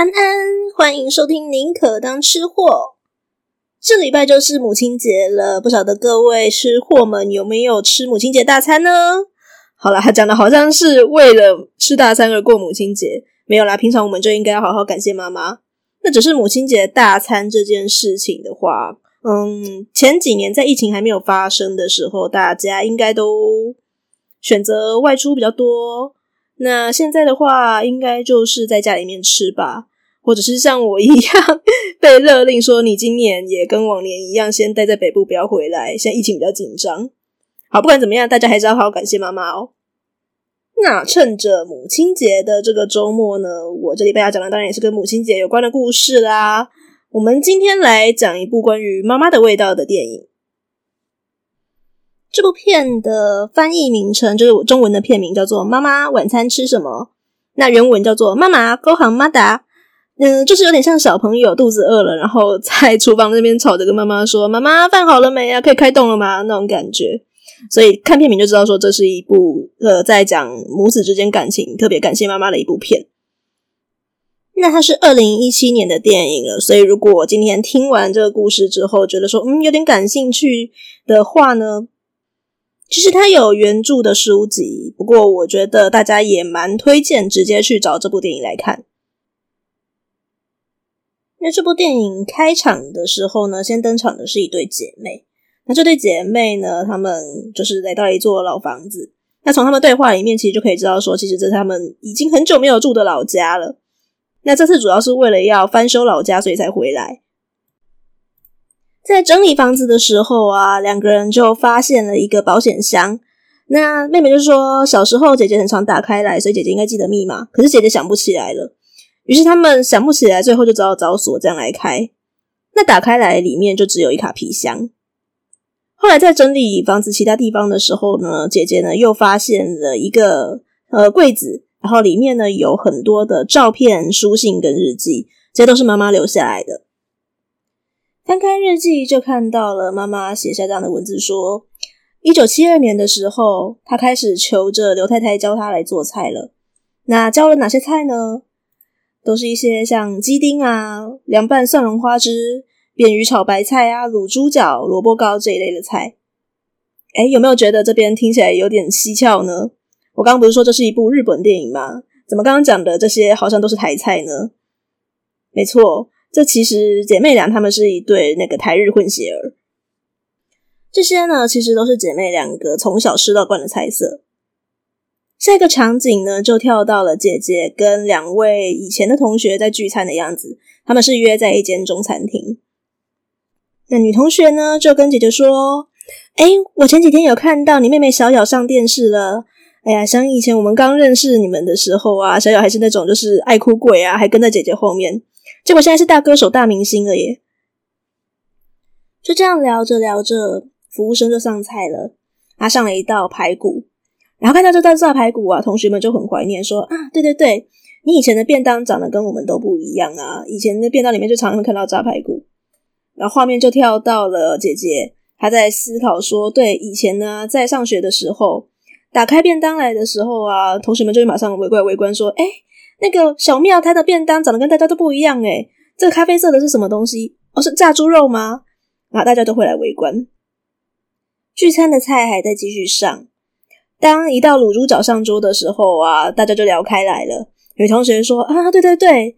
安安，欢迎收听《宁可当吃货》。这礼拜就是母亲节了，不晓得各位吃货们有没有吃母亲节大餐呢？好了，他讲的好像是为了吃大餐而过母亲节，没有啦。平常我们就应该要好好感谢妈妈。那只是母亲节大餐这件事情的话，嗯，前几年在疫情还没有发生的时候，大家应该都选择外出比较多。那现在的话，应该就是在家里面吃吧，或者是像我一样被勒令说，你今年也跟往年一样，先待在北部，不要回来。现在疫情比较紧张，好，不管怎么样，大家还是要好好感谢妈妈哦。那趁着母亲节的这个周末呢，我这礼拜要讲的当然也是跟母亲节有关的故事啦。我们今天来讲一部关于妈妈的味道的电影。这部片的翻译名称就是我中文的片名，叫做《妈妈晚餐吃什么》。那原文叫做《妈妈ご饭まだ》。 嗯，就是有点像小朋友肚子饿了，然后在厨房那边吵着跟妈妈说：“妈妈，饭好了没啊？可以开动了吗？”那种感觉。所以看片名就知道说，这是一部呃在讲母子之间感情，特别感谢妈妈的一部片。那它是二零一七年的电影了，所以如果今天听完这个故事之后，觉得说嗯有点感兴趣的话呢，其实它有原著的书籍，不过我觉得大家也蛮推荐直接去找这部电影来看。因为这部电影开场的时候呢，先登场的是一对姐妹。那这对姐妹呢，她们就是来到一座老房子。那从她们对话里面，其实就可以知道说，其实这是她们已经很久没有住的老家了。那这次主要是为了要翻修老家，所以才回来。在整理房子的时候啊，两个人就发现了一个保险箱。那妹妹就说，小时候姐姐很常打开来，所以姐姐应该记得密码。可是姐姐想不起来了，于是他们想不起来，最后就只好找锁这样来开。那打开来里面就只有一卡皮箱。后来在整理房子其他地方的时候呢，姐姐呢又发现了一个呃柜子，然后里面呢有很多的照片、书信跟日记，这些都是妈妈留下来的。翻开日记，就看到了妈妈写下这样的文字：说，一九七二年的时候，她开始求着刘太太教她来做菜了。那教了哪些菜呢？都是一些像鸡丁啊、凉拌蒜蓉花枝、扁鱼炒白菜啊、卤猪脚、萝卜糕这一类的菜。诶，有没有觉得这边听起来有点蹊跷呢？我刚刚不是说这是一部日本电影吗？怎么刚刚讲的这些好像都是台菜呢？没错。这其实姐妹俩她们是一对那个台日混血儿，这些呢其实都是姐妹两个从小吃到惯的菜色。下一个场景呢就跳到了姐姐跟两位以前的同学在聚餐的样子，他们是约在一间中餐厅。那女同学呢就跟姐姐说：“诶，我前几天有看到你妹妹小小上电视了。哎呀，想以前我们刚认识你们的时候啊，小小还是那种就是爱哭鬼啊，还跟在姐姐后面。”结果现在是大歌手、大明星了耶！就这样聊着聊着，服务生就上菜了。他上了一道排骨，然后看到这道炸排骨啊，同学们就很怀念，说：“啊，对对对，你以前的便当长得跟我们都不一样啊！以前的便当里面就常常看到炸排骨。”然后画面就跳到了姐姐，她在思考说：“对，以前呢，在上学的时候，打开便当来的时候啊，同学们就会马上围过来围观，说：‘哎’。”那个小庙他的便当长得跟大家都不一样诶，这个咖啡色的是什么东西？哦，是炸猪肉吗？然后大家都会来围观。聚餐的菜还在继续上，当一道卤猪脚上桌的时候啊，大家就聊开来了。有同学说啊，对对对，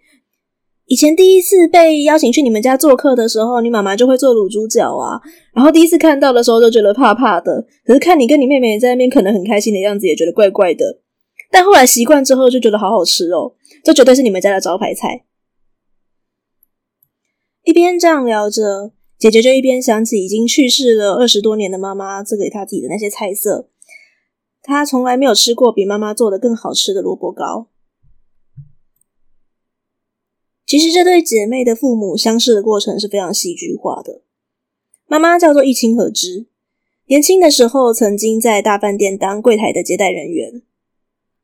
以前第一次被邀请去你们家做客的时候，你妈妈就会做卤猪脚啊。然后第一次看到的时候就觉得怕怕的，可是看你跟你妹妹在那边可能很开心的样子，也觉得怪怪的。但后来习惯之后，就觉得好好吃哦，这绝对是你们家的招牌菜。一边这样聊着，姐姐就一边想起已经去世了二十多年的妈妈做给她自己的那些菜色。他从来没有吃过比妈妈做的更好吃的萝卜糕。其实这对姐妹的父母相识的过程是非常戏剧化的。妈妈叫做易清和之，年轻的时候曾经在大饭店当柜台的接待人员。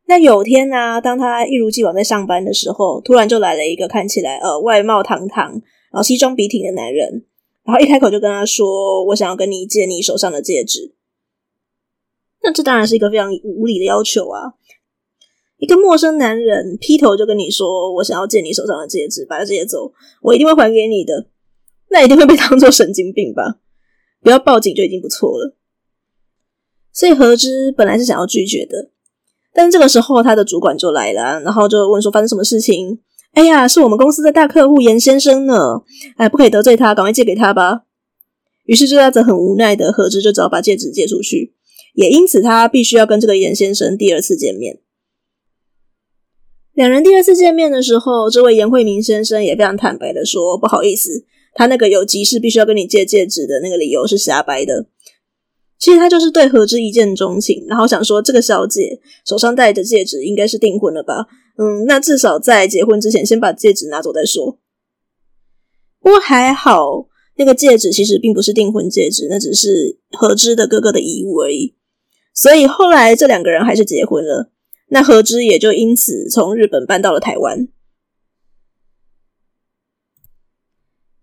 那有天呢、啊，当他一如既往在上班的时候，突然就来了一个看起来呃外貌堂堂，然后西装笔挺的男人，然后一开口就跟他说：“我想要跟你借你手上的戒指。”那这当然是一个非常无理的要求啊！一个陌生男人劈头就跟你说：“我想要借你手上的戒指，把它借走，我一定会还给你的。”那一定会被当做神经病吧？不要报警就已经不错了。所以何之本来是想要拒绝的，但是这个时候他的主管就来了，然后就问说：“发生什么事情？”哎呀，是我们公司的大客户严先生呢！哎，不可以得罪他，赶快借给他吧。于是这样子很无奈的何之就只好把戒指借出去，也因此他必须要跟这个严先生第二次见面。两人第二次见面的时候，这位严惠明先生也非常坦白的说：“不好意思，他那个有急事必须要跟你借戒指的那个理由是瞎掰的。其实他就是对何之一见钟情，然后想说这个小姐手上戴着戒指应该是订婚了吧？嗯，那至少在结婚之前先把戒指拿走再说。不过还好，那个戒指其实并不是订婚戒指，那只是何之的哥哥的遗物而已。所以后来这两个人还是结婚了。”那何之也就因此从日本搬到了台湾。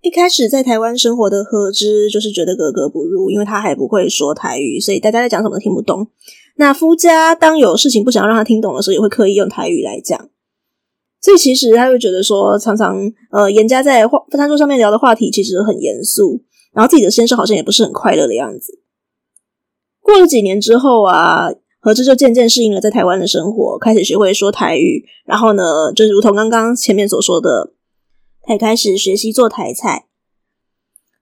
一开始在台湾生活的何之就是觉得格格不入，因为他还不会说台语，所以大家在讲什么都听不懂。那夫家当有事情不想要让他听懂的时候，也会刻意用台语来讲。所以其实他会觉得说，常常呃严家在话餐桌上面聊的话题其实很严肃，然后自己的先生好像也不是很快乐的样子。过了几年之后啊。何之就渐渐适应了在台湾的生活，开始学会说台语。然后呢，就如同刚刚前面所说的，他也开始学习做台菜。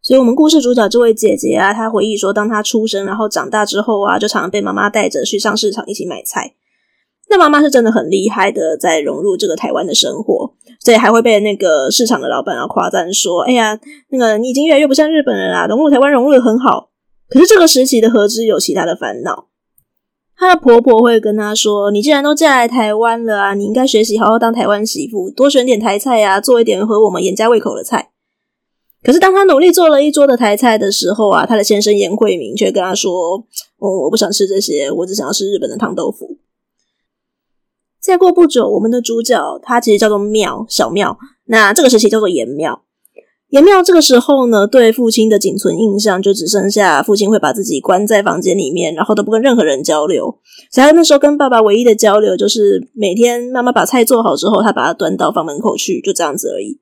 所以，我们故事主角这位姐姐啊，她回忆说，当她出生然后长大之后啊，就常常被妈妈带着去上市场一起买菜。那妈妈是真的很厉害的，在融入这个台湾的生活，所以还会被那个市场的老板啊夸赞说：“哎呀，那个你已经越来越不像日本人啦，融入台湾融入的很好。”可是这个时期的何之有其他的烦恼。她的婆婆会跟她说：“你既然都嫁来台湾了啊，你应该学习好好当台湾媳妇，多选点台菜呀，做一点合我们严家胃口的菜。”可是当她努力做了一桌的台菜的时候啊，她的先生严惠明却跟她说：“嗯，我不想吃这些，我只想要吃日本的汤豆腐。”再过不久，我们的主角他其实叫做妙小妙，那这个时期叫做严妙。严妙这个时候呢，对父亲的仅存印象就只剩下父亲会把自己关在房间里面，然后都不跟任何人交流。所以他那时候跟爸爸唯一的交流就是每天妈妈把菜做好之后，他把它端到房门口去，就这样子而已。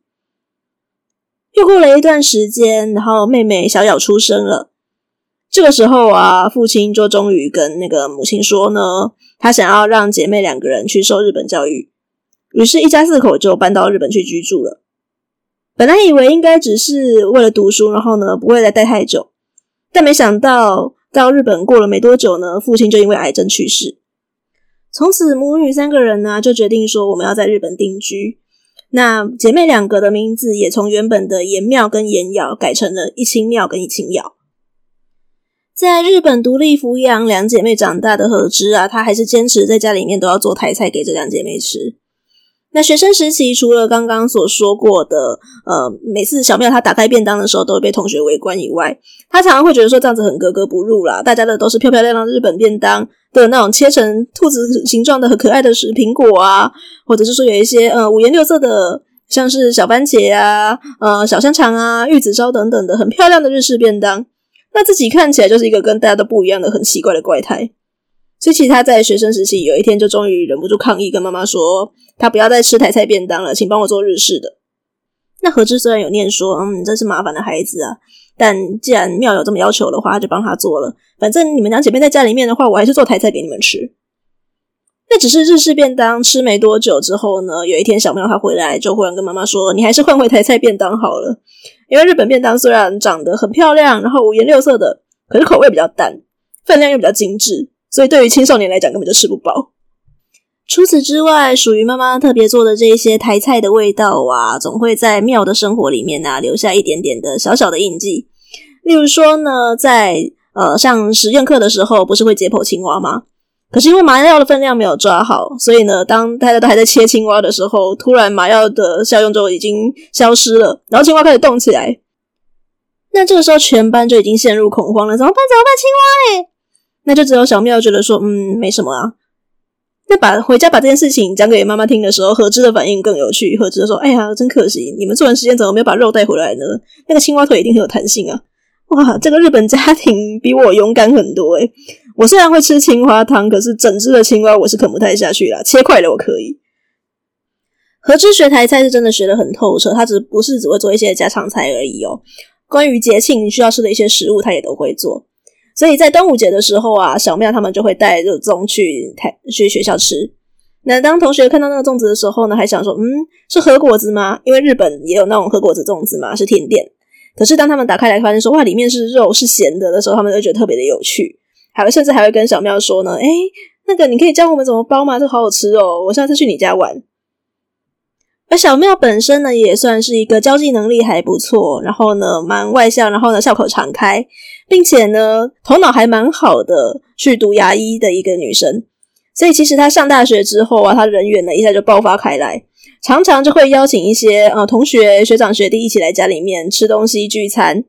又过了一段时间，然后妹妹小咬出生了。这个时候啊，父亲就终于跟那个母亲说呢，他想要让姐妹两个人去受日本教育，于是，一家四口就搬到日本去居住了。本来以为应该只是为了读书，然后呢不会再待太久，但没想到到日本过了没多久呢，父亲就因为癌症去世。从此母女三个人呢就决定说我们要在日本定居。那姐妹两个的名字也从原本的严妙跟严瑶改成了一清妙跟一清瑶。在日本独立抚养两姐妹长大的何之啊，她还是坚持在家里面都要做台菜给这两姐妹吃。那学生时期，除了刚刚所说过的，呃，每次小妙她打开便当的时候都会被同学围观以外，她常常会觉得说这样子很格格不入啦。大家的都是漂漂亮亮日本便当的那种切成兔子形状的很可爱的食苹果啊，或者是说有一些呃五颜六色的，像是小番茄啊、呃小香肠啊、玉子烧等等的很漂亮的日式便当，那自己看起来就是一个跟大家都不一样的很奇怪的怪胎。所以，其实他在学生时期有一天就终于忍不住抗议，跟妈妈说：“他不要再吃台菜便当了，请帮我做日式的。”那何之虽然有念说：“嗯，真是麻烦的孩子啊。”但既然妙有这么要求的话，就帮他做了。反正你们两姐妹在家里面的话，我还是做台菜给你们吃。那只是日式便当吃没多久之后呢，有一天小妙她回来，就忽然跟妈妈说：“你还是换回台菜便当好了，因为日本便当虽然长得很漂亮，然后五颜六色的，可是口味比较淡，分量又比较精致。”所以，对于青少年来讲，根本就吃不饱。除此之外，属于妈妈特别做的这一些台菜的味道啊，总会在妙的生活里面啊留下一点点的小小的印记。例如说呢，在呃上实验课的时候，不是会解剖青蛙吗？可是因为麻药的分量没有抓好，所以呢，当大家都还在切青蛙的时候，突然麻药的效用就已经消失了，然后青蛙开始动起来。那这个时候，全班就已经陷入恐慌了，怎么办？怎么办？青蛙嘞！那就只有小妙觉得说，嗯，没什么啊。那把回家把这件事情讲给妈妈听的时候，何之的反应更有趣。何之说：“哎呀，真可惜，你们做完实验怎么没有把肉带回来呢？那个青蛙腿一定很有弹性啊！哇，这个日本家庭比我勇敢很多诶。我虽然会吃青蛙汤，可是整只的青蛙我是啃不太下去啦，切块的我可以。和枝学台菜是真的学得很透彻，他只不是只会做一些家常菜而已哦。关于节庆需要吃的一些食物，他也都会做。所以在端午节的时候啊，小妙他们就会带肉粽去台去学校吃。那当同学看到那个粽子的时候呢，还想说，嗯，是和果子吗？因为日本也有那种和果子粽子嘛，是甜点。可是当他们打开来发现说，哇，里面是肉，是咸的的时候，他们就觉得特别的有趣，还甚至还会跟小妙说呢，诶，那个你可以教我们怎么包吗？这好好吃哦，我下次去你家玩。而小妙本身呢，也算是一个交际能力还不错，然后呢，蛮外向，然后呢，笑口常开，并且呢，头脑还蛮好的，去读牙医的一个女生。所以其实她上大学之后啊，她人缘呢一下就爆发开来，常常就会邀请一些呃同学、学长、学弟一起来家里面吃东西聚餐。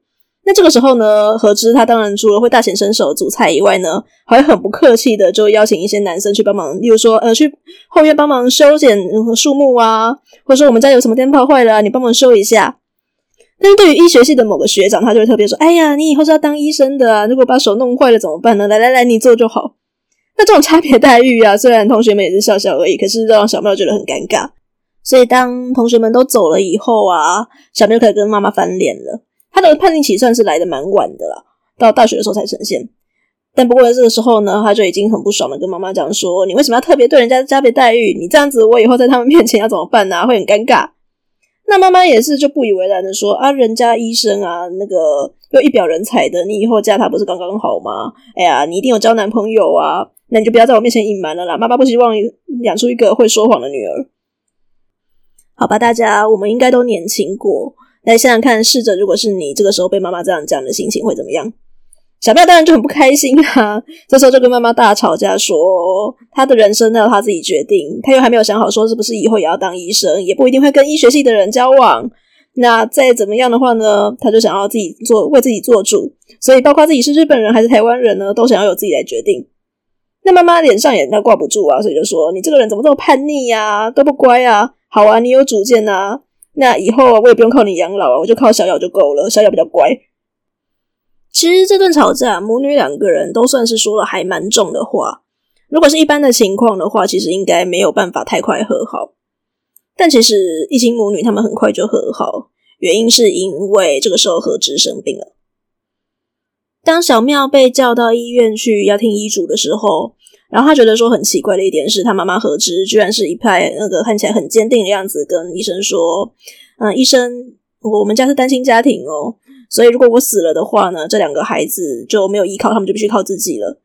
那这个时候呢，何知他当然除了会大显身手煮菜以外呢，还会很不客气的就邀请一些男生去帮忙，例如说呃去后院帮忙修剪树木啊，或者说我们家有什么电泡坏了，你帮忙修一下。但是对于医学系的某个学长，他就会特别说：“哎呀，你以后是要当医生的啊，如果把手弄坏了怎么办呢？来来来，你做就好。”那这种差别待遇啊，虽然同学们也是笑笑而已，可是让小庙觉得很尴尬。所以当同学们都走了以后啊，小庙可以跟妈妈翻脸了。他的叛逆期算是来得蛮晚的啦，到大学的时候才呈现。但不过在这个时候呢，他就已经很不爽了，跟妈妈讲说：“你为什么要特别对人家加别待遇？你这样子，我以后在他们面前要怎么办呢、啊？会很尴尬。”那妈妈也是就不以为然的说：“啊，人家医生啊，那个又一表人才的，你以后嫁他不是刚刚好吗？哎呀，你一定有交男朋友啊，那你就不要在我面前隐瞒了啦。妈妈不希望养出一个会说谎的女儿。好吧，大家，我们应该都年轻过。”来想想看，试着如果是你这个时候被妈妈这样讲的心情会怎么样？小妙当然就很不开心啊，这时候就跟妈妈大吵架说，说他的人生要他自己决定，他又还没有想好说是不是以后也要当医生，也不一定会跟医学系的人交往。那再怎么样的话呢，他就想要自己做，为自己做主，所以包括自己是日本人还是台湾人呢，都想要由自己来决定。那妈妈脸上也那挂不住啊，所以就说，你这个人怎么这么叛逆呀，都不乖啊，好啊，你有主见呐。那以后我也不用靠你养老啊，我就靠小咬就够了。小咬比较乖。其实这顿吵架，母女两个人都算是说了还蛮重的话。如果是一般的情况的话，其实应该没有办法太快和好。但其实一心母女他们很快就和好，原因是因为这个时候和枝生病了。当小妙被叫到医院去要听医嘱的时候。然后他觉得说很奇怪的一点是他妈妈和枝居然是一派那个看起来很坚定的样子，跟医生说：“嗯，医生，我们家是单亲家庭哦，所以如果我死了的话呢，这两个孩子就没有依靠，他们就必须靠自己了。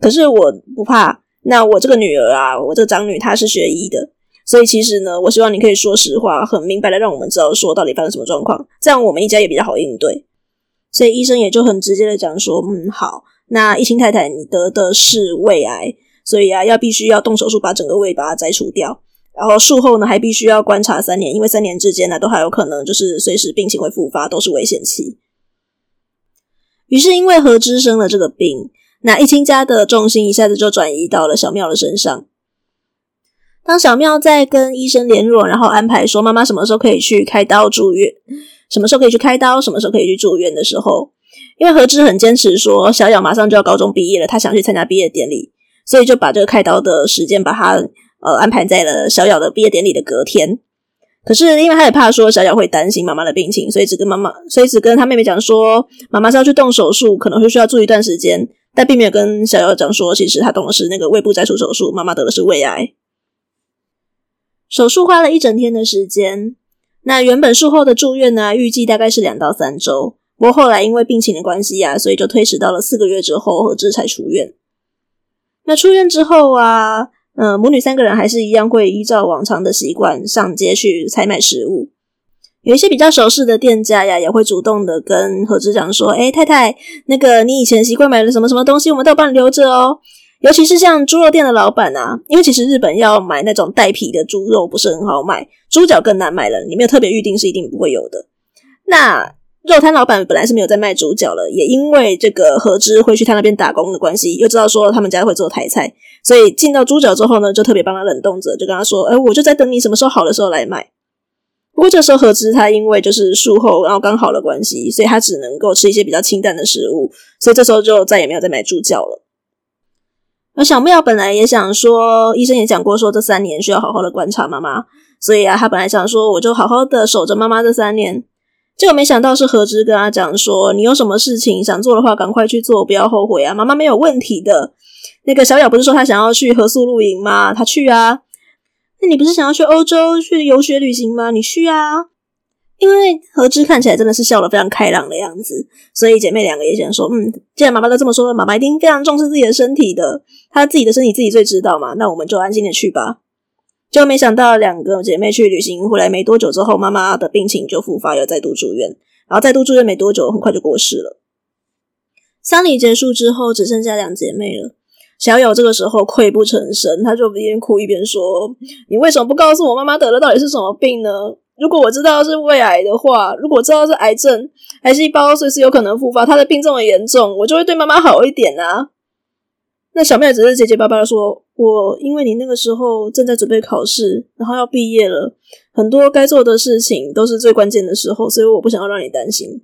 可是我不怕，那我这个女儿啊，我这个长女她是学医的，所以其实呢，我希望你可以说实话，很明白的让我们知道说到底发生什么状况，这样我们一家也比较好应对。所以医生也就很直接的讲说：嗯，好。”那一亲太太，你得的是胃癌，所以啊，要必须要动手术把整个胃把它摘除掉，然后术后呢还必须要观察三年，因为三年之间呢都还有可能就是随时病情会复发，都是危险期。于是因为和枝生了这个病，那一清家的重心一下子就转移到了小妙的身上。当小妙在跟医生联络，然后安排说妈妈什么时候可以去开刀住院，什么时候可以去开刀，什么时候可以去住院的时候。因为和枝很坚持说，小雅马上就要高中毕业了，他想去参加毕业典礼，所以就把这个开刀的时间把它呃安排在了小咬的毕业典礼的隔天。可是因为他也怕说小咬会担心妈妈的病情，所以只跟妈妈，所以只跟他妹妹讲说，妈妈是要去动手术，可能会需要住一段时间，但并没有跟小咬讲说，其实他动的是那个胃部摘除手术，妈妈得的是胃癌。手术花了一整天的时间，那原本术后的住院呢，预计大概是两到三周。不过后来因为病情的关系啊，所以就推迟到了四个月之后，何志才出院。那出院之后啊，呃，母女三个人还是一样会依照往常的习惯上街去采买食物。有一些比较熟识的店家呀，也会主动的跟和枝讲说：“哎，太太，那个你以前习惯买的什么什么东西，我们都帮你留着哦。尤其是像猪肉店的老板啊，因为其实日本要买那种带皮的猪肉不是很好买，猪脚更难买了，你没有特别预定是一定不会有的。那。肉摊老板本来是没有在卖猪脚了，也因为这个和之会去他那边打工的关系，又知道说他们家会做台菜，所以进到猪脚之后呢，就特别帮他冷冻着，就跟他说：“哎，我就在等你什么时候好的时候来买。”不过这时候和之他因为就是术后然后刚好的关系，所以他只能够吃一些比较清淡的食物，所以这时候就再也没有再买猪脚了。而小妙本来也想说，医生也讲过说这三年需要好好的观察妈妈，所以啊，他本来想说我就好好的守着妈妈这三年。结果没想到是何之跟他讲说，你有什么事情想做的话，赶快去做，不要后悔啊！妈妈没有问题的。那个小雅不是说她想要去合宿露营吗？她去啊。那你不是想要去欧洲去游学旅行吗？你去啊。因为何之看起来真的是笑得非常开朗的样子，所以姐妹两个也想说，嗯，既然妈妈都这么说了，妈妈一定非常重视自己的身体的，她自己的身体自己最知道嘛。那我们就安心的去吧。就没想到两个姐妹去旅行回来没多久之后，妈妈的病情就复发，又再度住院。然后再度住院没多久，很快就过世了。丧礼结束之后，只剩下两姐妹了。小友这个时候泣不成声，她就一边哭一边说：“你为什么不告诉我妈妈得了到底是什么病呢？如果我知道是胃癌的话，如果知道是癌症，癌细胞随时有可能复发，她的病这么严重，我就会对妈妈好一点啊。”那小妹只是结结巴巴的说。我因为你那个时候正在准备考试，然后要毕业了，很多该做的事情都是最关键的时候，所以我不想要让你担心。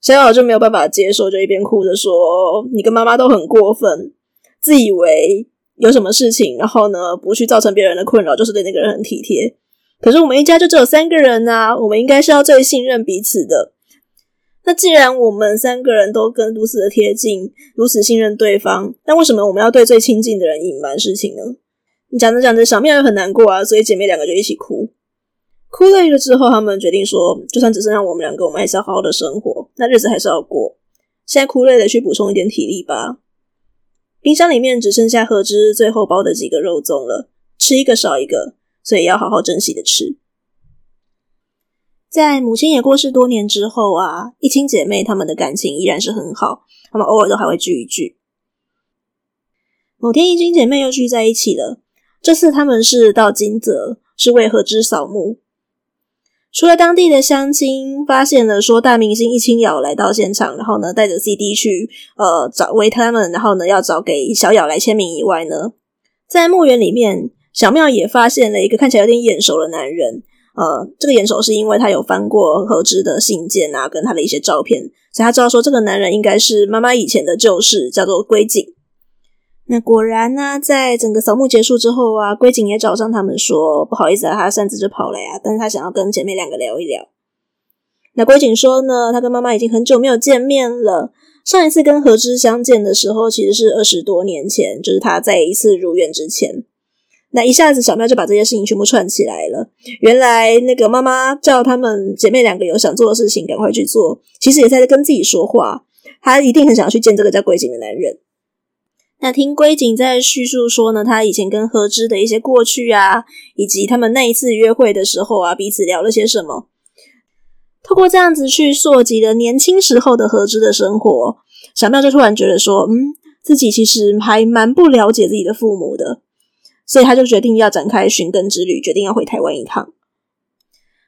小小就没有办法接受，就一边哭着说：“你跟妈妈都很过分，自以为有什么事情，然后呢，不去造成别人的困扰，就是对那个人很体贴。可是我们一家就只有三个人啊，我们应该是要最信任彼此的。”那既然我们三个人都跟如此的贴近，如此信任对方，那为什么我们要对最亲近的人隐瞒事情呢？你讲着讲着，小妙又很难过啊，所以姐妹两个就一起哭。哭累了之后，他们决定说，就算只剩下我们两个，我们还是要好好的生活，那日子还是要过。现在哭累了，去补充一点体力吧。冰箱里面只剩下何之最后包的几个肉粽了，吃一个少一个，所以要好好珍惜的吃。在母亲也过世多年之后啊，一亲姐妹她们的感情依然是很好，她们偶尔都还会聚一聚。某天，一亲姐妹又聚在一起了，这次他们是到金泽，是为何之扫墓。除了当地的乡亲发现了说大明星一清瑶来到现场，然后呢带着 CD 去呃找为他们，然后呢要找给小瑶来签名以外呢，在墓园里面，小庙也发现了一个看起来有点眼熟的男人。呃，这个眼熟是因为他有翻过何之的信件啊，跟他的一些照片，所以他知道说这个男人应该是妈妈以前的旧事，叫做龟井。那果然呢、在整个扫墓结束之后啊，龟井也找上他们说，不好意思啊，他擅自就跑来啊，但是他想要跟姐妹两个聊一聊。那龟井说呢，他跟妈妈已经很久没有见面了，上一次跟何之相见的时候，其实是二十多年前，就是他在一次入院之前。那一下子，小妙就把这些事情全部串起来了。原来那个妈妈叫他们姐妹两个有想做的事情，赶快去做。其实也在跟自己说话，她一定很想要去见这个叫龟井的男人。那听龟井在叙述说呢，他以前跟何之的一些过去啊，以及他们那一次约会的时候啊，彼此聊了些什么。透过这样子去溯及了年轻时候的何之的生活，小妙就突然觉得说，嗯，自己其实还蛮不了解自己的父母的。所以他就决定要展开寻根之旅，决定要回台湾一趟。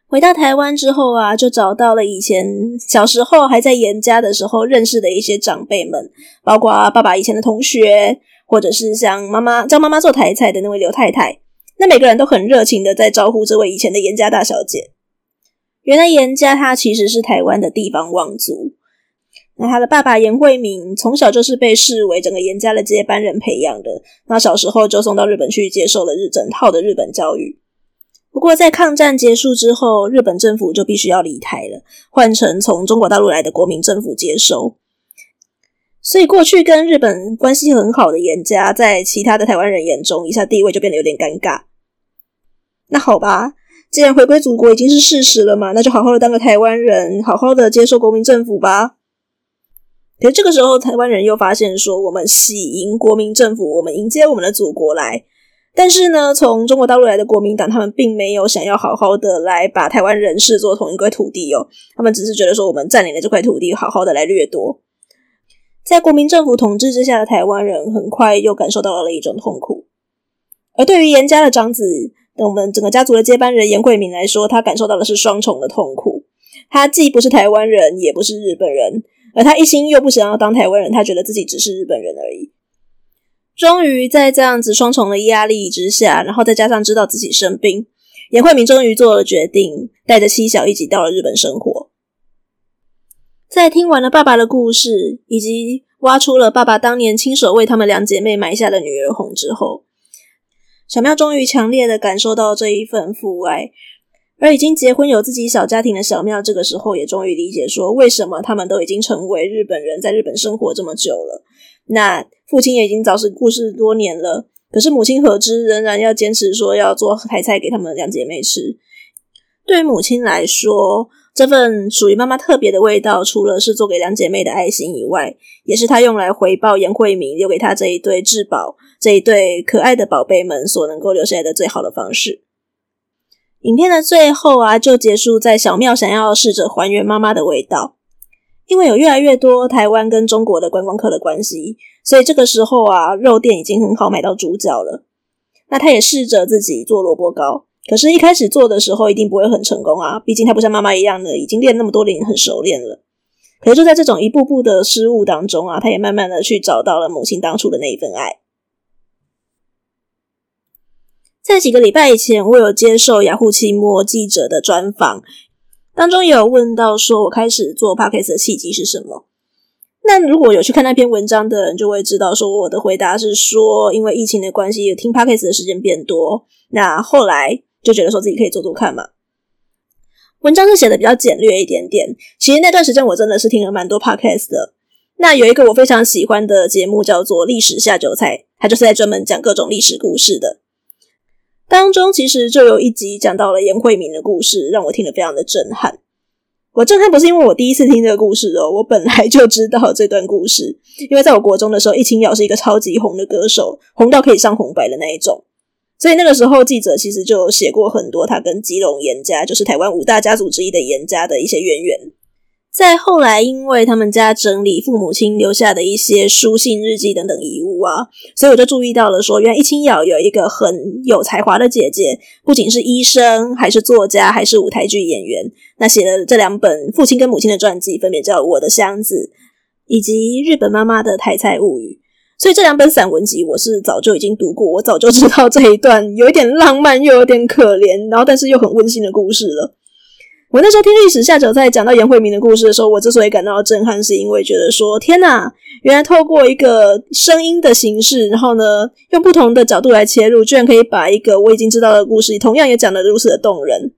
回到台湾之后啊，就找到了以前小时候还在严家的时候认识的一些长辈们，包括爸爸以前的同学，或者是像妈妈教妈妈做台菜的那位刘太太。那每个人都很热情的在招呼这位以前的严家大小姐。原来严家他其实是台湾的地方望族。那他的爸爸严惠明从小就是被视为整个严家的接班人培养的。那小时候就送到日本去接受了日整套的日本教育。不过在抗战结束之后，日本政府就必须要离台了，换成从中国大陆来的国民政府接收。所以过去跟日本关系很好的严家，在其他的台湾人眼中，一下地位就变得有点尴尬。那好吧，既然回归祖国已经是事实了嘛，那就好好的当个台湾人，好好的接受国民政府吧。可是这个时候，台湾人又发现说，我们喜迎国民政府，我们迎接我们的祖国来。但是呢，从中国大陆来的国民党，他们并没有想要好好的来把台湾人视作同一块土地哦。他们只是觉得说，我们占领了这块土地，好好的来掠夺。在国民政府统治之下的台湾人，很快又感受到了一种痛苦。而对于严家的长子，我们整个家族的接班人严惠明来说，他感受到的是双重的痛苦。他既不是台湾人，也不是日本人。而他一心又不想要当台湾人，他觉得自己只是日本人而已。终于在这样子双重的压力之下，然后再加上知道自己生病，严惠明终于做了决定，带着妻小一起到了日本生活。在听完了爸爸的故事，以及挖出了爸爸当年亲手为他们两姐妹埋下的女儿红之后，小妙终于强烈的感受到这一份父爱。而已经结婚有自己小家庭的小妙，这个时候也终于理解说，为什么他们都已经成为日本人，在日本生活这么久了，那父亲也已经早死故世多年了，可是母亲何知仍然要坚持说要做台菜给他们两姐妹吃。对于母亲来说，这份属于妈妈特别的味道，除了是做给两姐妹的爱心以外，也是她用来回报颜慧敏留给她这一对至宝、这一对可爱的宝贝们所能够留下来的最好的方式。影片的最后啊，就结束在小妙想要试着还原妈妈的味道，因为有越来越多台湾跟中国的观光客的关系，所以这个时候啊，肉店已经很好买到猪脚了。那他也试着自己做萝卜糕，可是，一开始做的时候一定不会很成功啊，毕竟他不像妈妈一样的已经练那么多年，很熟练了。可是就在这种一步步的失误当中啊，他也慢慢的去找到了母亲当初的那一份爱。在几个礼拜以前，我有接受雅虎奇摩记者的专访，当中也有问到说我开始做 Podcast 的契机是什么。那如果有去看那篇文章的人，就会知道说我的回答是说，因为疫情的关系，听 Podcast 的时间变多，那后来就觉得说自己可以做做看嘛。文章是写的比较简略一点点，其实那段时间我真的是听了蛮多 Podcast 的。那有一个我非常喜欢的节目叫做《历史下酒菜》，它就是在专门讲各种历史故事的。当中其实就有一集讲到了严慧敏的故事，让我听得非常的震撼。我震撼不是因为我第一次听这个故事哦，我本来就知道这段故事，因为在我国中的时候，易清瑶是一个超级红的歌手，红到可以上红白的那一种。所以那个时候记者其实就写过很多他跟基隆颜家，就是台湾五大家族之一的颜家的一些渊源。再后来，因为他们家整理父母亲留下的一些书信、日记等等遗物啊，所以我就注意到了说，原来易清瑶有一个很有才华的姐姐，不仅是医生，还是作家，还是舞台剧演员。那写了这两本父亲跟母亲的传记，分别叫《我的箱子》以及《日本妈妈的台菜物语》。所以这两本散文集，我是早就已经读过，我早就知道这一段有一点浪漫又有点可怜，然后但是又很温馨的故事了。我那时候听历史下酒菜讲到严慧敏的故事的时候，我之所以感到震撼，是因为觉得说天哪，原来透过一个声音的形式，然后呢，用不同的角度来切入，居然可以把一个我已经知道的故事，同样也讲得如此的动人。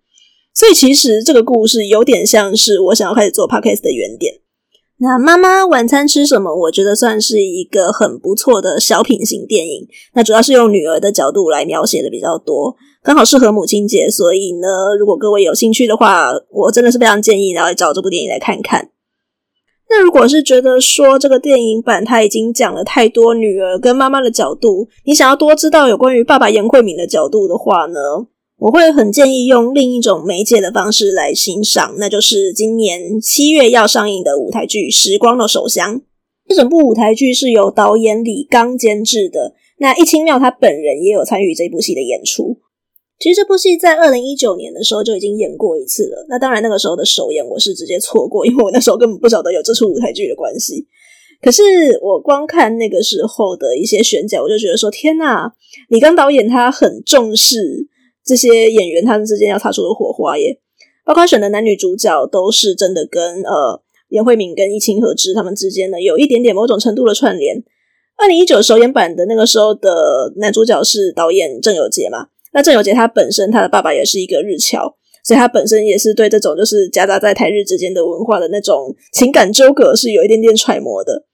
所以其实这个故事有点像是我想要开始做 podcast 的原点。那妈妈晚餐吃什么？我觉得算是一个很不错的小品型电影。那主要是用女儿的角度来描写的比较多。刚好适合母亲节，所以呢，如果各位有兴趣的话，我真的是非常建议，然后找这部电影来看看。那如果是觉得说这个电影版它已经讲了太多女儿跟妈妈的角度，你想要多知道有关于爸爸颜慧敏的角度的话呢，我会很建议用另一种媒介的方式来欣赏，那就是今年七月要上映的舞台剧《时光的手箱》。这整部舞台剧是由导演李刚监制的，那易清妙他本人也有参与这部戏的演出。其实这部戏在二零一九年的时候就已经演过一次了。那当然，那个时候的首演我是直接错过，因为我那时候根本不晓得有这出舞台剧的关系。可是我光看那个时候的一些选角，我就觉得说：天呐，李刚导演他很重视这些演员他们之间要擦出的火花耶。包括选的男女主角都是真的跟呃严慧敏跟易清和之他们之间呢有一点点某种程度的串联。二零一九首演版的那个时候的男主角是导演郑有杰嘛。那郑有杰他本身，他的爸爸也是一个日侨，所以他本身也是对这种就是夹杂在台日之间的文化的那种情感纠葛是有一点点揣摩的。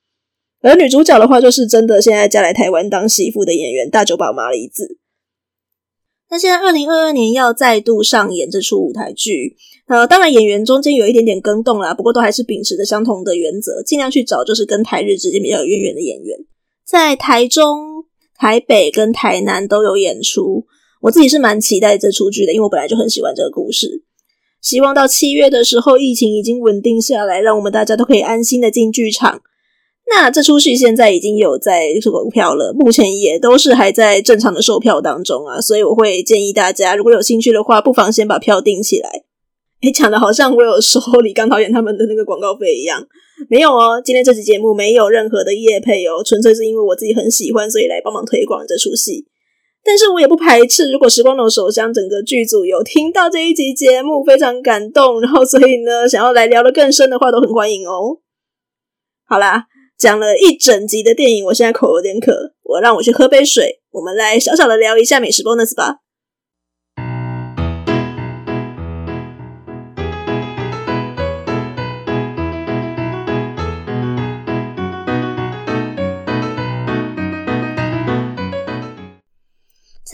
而女主角的话，就是真的现在嫁来台湾当媳妇的演员大久保麻里子。那现在二零二二年要再度上演这出舞台剧，呃，当然演员中间有一点点更动啦，不过都还是秉持着相同的原则，尽量去找就是跟台日之间比较有渊源的演员，在台中、台北跟台南都有演出。我自己是蛮期待这出剧的，因为我本来就很喜欢这个故事。希望到七月的时候，疫情已经稳定下来，让我们大家都可以安心的进剧场。那这出戏现在已经有在售票了，目前也都是还在正常的售票当中啊，所以我会建议大家，如果有兴趣的话，不妨先把票订起来。诶，讲的好像我有收李刚导演他们的那个广告费一样，没有哦。今天这期节目没有任何的业配哦，纯粹是因为我自己很喜欢，所以来帮忙推广这出戏。但是我也不排斥，如果时光楼手相整个剧组有听到这一集节目，非常感动，然后所以呢，想要来聊的更深的话，都很欢迎哦。好啦，讲了一整集的电影，我现在口有点渴，我让我去喝杯水。我们来小小的聊一下美食 bonus 吧。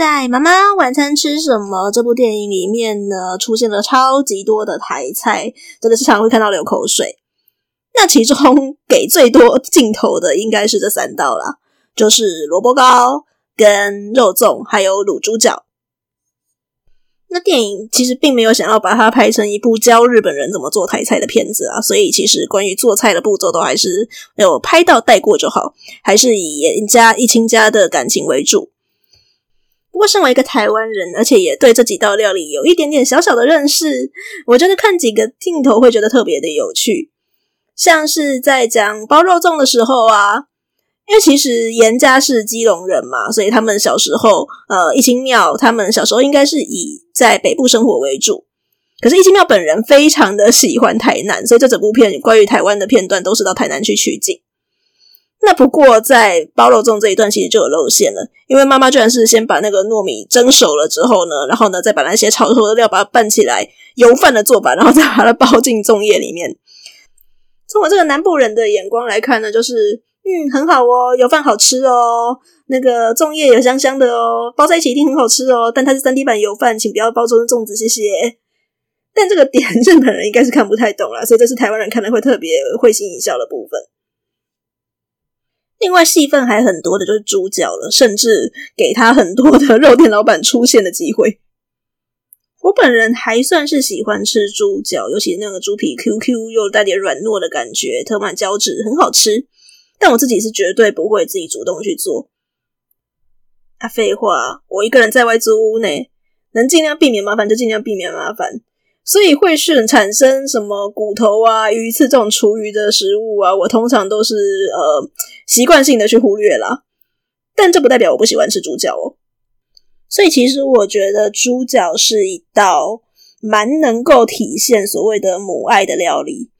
在《妈妈晚餐吃什么》这部电影里面呢，出现了超级多的台菜，真的是常会看到流口水。那其中给最多镜头的应该是这三道啦，就是萝卜糕、跟肉粽，还有卤猪脚。那电影其实并没有想要把它拍成一部教日本人怎么做台菜的片子啊，所以其实关于做菜的步骤都还是有拍到带过就好，还是以严家一亲家的感情为主。不过，身为一个台湾人，而且也对这几道料理有一点点小小的认识，我觉得看几个镜头会觉得特别的有趣。像是在讲包肉粽的时候啊，因为其实严家是基隆人嘛，所以他们小时候，呃，一清庙他们小时候应该是以在北部生活为主。可是，一清庙本人非常的喜欢台南，所以这整部片关于台湾的片段都是到台南去取景。那不过，在包肉粽这一段其实就有露馅了，因为妈妈居然是先把那个糯米蒸熟了之后呢，然后呢再把那些炒熟的料把它拌起来，油饭的做法，然后再把它包进粽叶里面。从我这个南部人的眼光来看呢，就是嗯很好哦，油饭好吃哦，那个粽叶也香香的哦，包在一起一定很好吃哦。但它是三 D 版油饭，请不要包成粽子，谢谢。但这个点 日本人应该是看不太懂啦，所以这是台湾人看了会特别会心一笑的部分。另外戏份还很多的就是猪脚了，甚至给他很多的肉店老板出现的机会。我本人还算是喜欢吃猪脚，尤其那个猪皮 Q Q 又带点软糯的感觉，特满胶质，很好吃。但我自己是绝对不会自己主动去做。啊，废话，我一个人在外租屋呢，能尽量避免麻烦就尽量避免麻烦。所以会是产生什么骨头啊、鱼刺这种厨余的食物啊，我通常都是呃习惯性的去忽略啦。但这不代表我不喜欢吃猪脚哦。所以其实我觉得猪脚是一道蛮能够体现所谓的母爱的料理，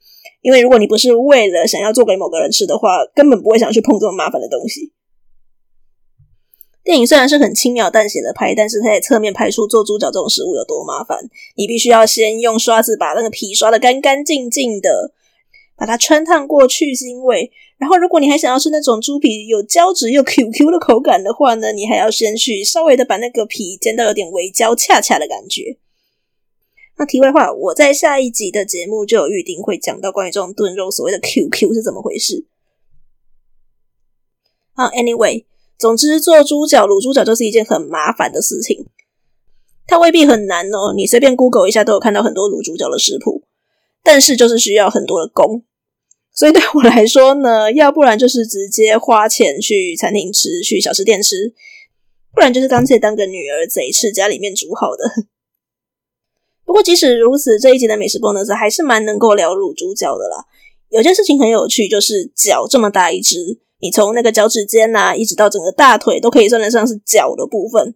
因为如果你不是为了想要做给某个人吃的话，根本不会想去碰这么麻烦的东西。电影虽然是很轻描淡写的拍，但是它也侧面拍出做猪脚这种食物有多麻烦。你必须要先用刷子把那个皮刷得干干净净的，把它穿烫过去腥味。然后，如果你还想要吃那种猪皮有胶质又 Q Q 的口感的话呢，你还要先去稍微的把那个皮煎到有点微焦恰恰的感觉。那题外话，我在下一集的节目就有预定会讲到关于这种炖肉所谓的 Q Q 是怎么回事。啊，Anyway。总之，做猪脚、卤猪脚就是一件很麻烦的事情。它未必很难哦，你随便 Google 一下都有看到很多卤猪脚的食谱。但是就是需要很多的工，所以对我来说呢，要不然就是直接花钱去餐厅吃，去小吃店吃；不然就是干脆当个女儿贼，吃家里面煮好的。不过即使如此，这一集的美食 bonus 还是蛮能够聊卤猪脚的啦。有件事情很有趣，就是脚这么大一只。你从那个脚趾尖呐、一直到整个大腿，都可以算得上是脚的部分。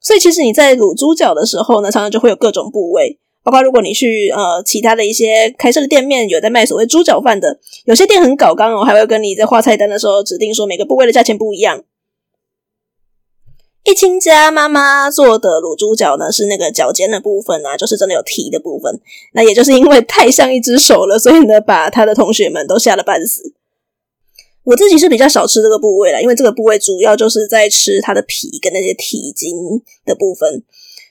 所以其实你在卤猪脚的时候呢，常常就会有各种部位，包括如果你去呃其他的一些开设的店面，有在卖所谓猪脚饭的，有些店很搞刚哦，还会跟你在画菜单的时候指定说每个部位的价钱不一样。一亲家妈妈做的卤猪脚呢，是那个脚尖的部分啊，就是真的有蹄的部分。那也就是因为太像一只手了，所以呢，把他的同学们都吓了半死。我自己是比较少吃这个部位啦，因为这个部位主要就是在吃它的皮跟那些蹄筋的部分。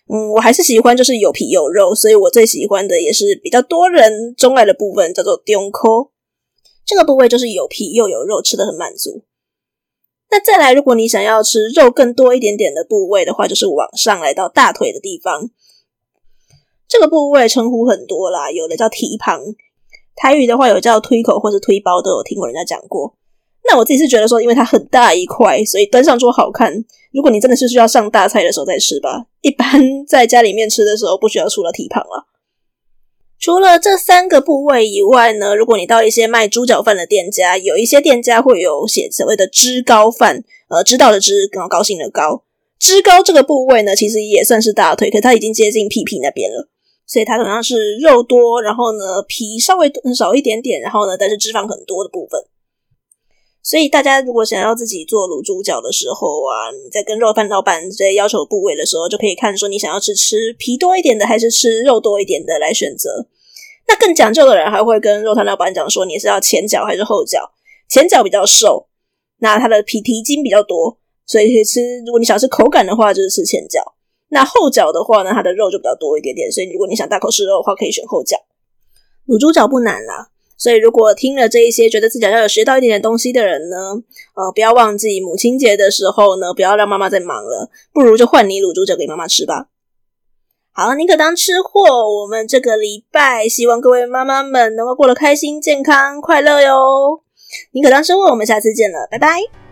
嗯，我还是喜欢就是有皮有肉，所以我最喜欢的也是比较多人钟爱的部分，叫做中块。这个部位就是有皮又有肉，吃的很满足。那再来，如果你想要吃肉更多一点点的部位的话，就是往上来到大腿的地方。这个部位称呼很多啦，有的叫蹄膀，台语的话有叫推口或是推包，都有听过人家讲过。那我自己是觉得说，因为它很大一块，所以端上桌好看。如果你真的是需要上大菜的时候再吃吧，一般在家里面吃的时候不需要除了蹄膀了。除了这三个部位以外呢，如果你到一些卖猪脚饭的店家，有一些店家会有写所谓的“知高饭”，呃，知道的知，高高兴的高。知高这个部位呢，其实也算是大腿，可它已经接近屁屁那边了，所以它同样是肉多，然后呢皮稍微少一点点，然后呢但是脂肪很多的部分。所以大家如果想要自己做卤猪脚的时候啊，你在跟肉贩老板在要求部位的时候，就可以看说你想要吃吃皮多一点的，还是吃肉多一点的来选择。那更讲究的人还会跟肉摊老板讲说，你是要前脚还是后脚？前脚比较瘦，那它的皮皮筋比较多，所以可以吃。如果你想吃口感的话，就是吃前脚。那后脚的话呢，它的肉就比较多一点点，所以如果你想大口吃肉的话，可以选后脚。卤猪脚不难啦。所以，如果听了这一些，觉得自己要有学到一点点东西的人呢，呃，不要忘记母亲节的时候呢，不要让妈妈再忙了，不如就换你卤猪脚给妈妈吃吧。好，宁可当吃货。我们这个礼拜，希望各位妈妈们能够过得开心、健康、快乐哟。宁可当吃货，我们下次见了，拜拜。